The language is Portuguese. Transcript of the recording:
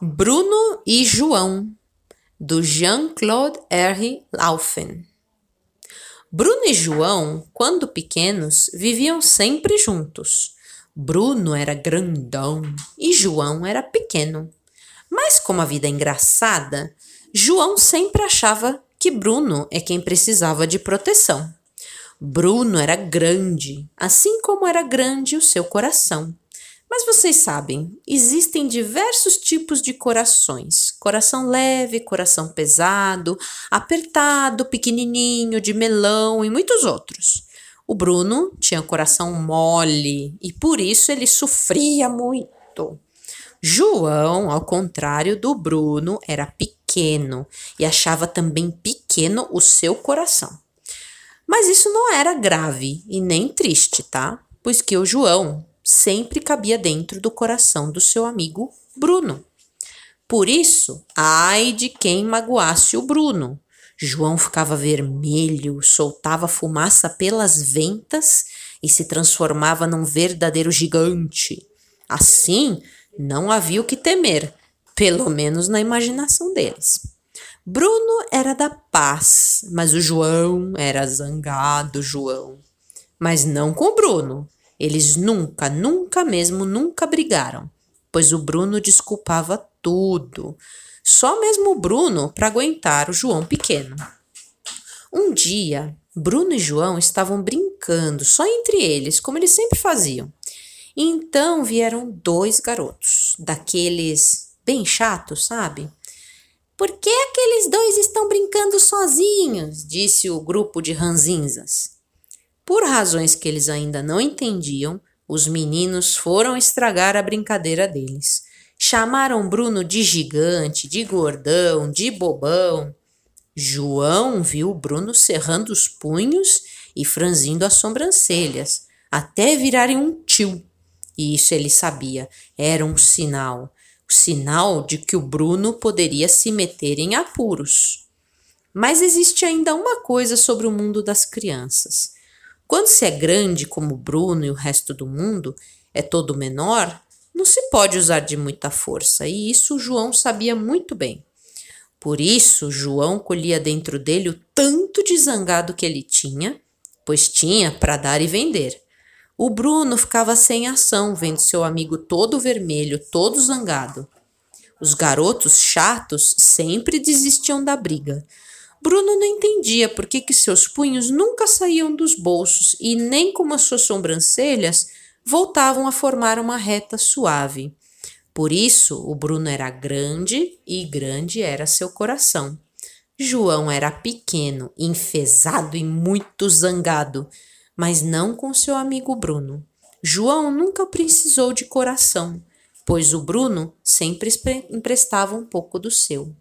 Bruno e João, do Jean-Claude R. Laufen. Bruno e João, quando pequenos, viviam sempre juntos. Bruno era grandão e João era pequeno. Mas, como a vida é engraçada, João sempre achava que Bruno é quem precisava de proteção. Bruno era grande, assim como era grande o seu coração. Mas vocês sabem, existem diversos tipos de corações: coração leve, coração pesado, apertado, pequenininho, de melão e muitos outros. O Bruno tinha coração mole e por isso ele sofria muito. João, ao contrário do Bruno, era pequeno e achava também pequeno o seu coração. Mas isso não era grave e nem triste, tá? Pois que o João sempre cabia dentro do coração do seu amigo Bruno. Por isso, ai de quem magoasse o Bruno. João ficava vermelho, soltava fumaça pelas ventas e se transformava num verdadeiro gigante. Assim, não havia o que temer, pelo menos na imaginação deles. Bruno era da paz, mas o João era zangado, João. Mas não com o Bruno. Eles nunca, nunca mesmo, nunca brigaram, pois o Bruno desculpava tudo. Só mesmo o Bruno para aguentar o João pequeno. Um dia, Bruno e João estavam brincando só entre eles, como eles sempre faziam. Então vieram dois garotos, daqueles bem chatos, sabe? Por que aqueles dois estão brincando sozinhos? disse o grupo de ranzinzas. Por razões que eles ainda não entendiam, os meninos foram estragar a brincadeira deles. Chamaram Bruno de gigante, de gordão, de bobão. João viu Bruno cerrando os punhos e franzindo as sobrancelhas, até virarem um tio. E isso ele sabia, era um sinal sinal de que o Bruno poderia se meter em apuros. Mas existe ainda uma coisa sobre o mundo das crianças. Quando se é grande como Bruno e o resto do mundo, é todo menor, não se pode usar de muita força, e isso João sabia muito bem. Por isso, João colhia dentro dele o tanto de zangado que ele tinha, pois tinha para dar e vender. O Bruno ficava sem ação, vendo seu amigo todo vermelho, todo zangado. Os garotos chatos sempre desistiam da briga, Bruno não entendia por que, que seus punhos nunca saíam dos bolsos e nem como as suas sobrancelhas voltavam a formar uma reta suave. Por isso, o Bruno era grande e grande era seu coração. João era pequeno, enfesado e muito zangado, mas não com seu amigo Bruno. João nunca precisou de coração, pois o Bruno sempre emprestava um pouco do seu.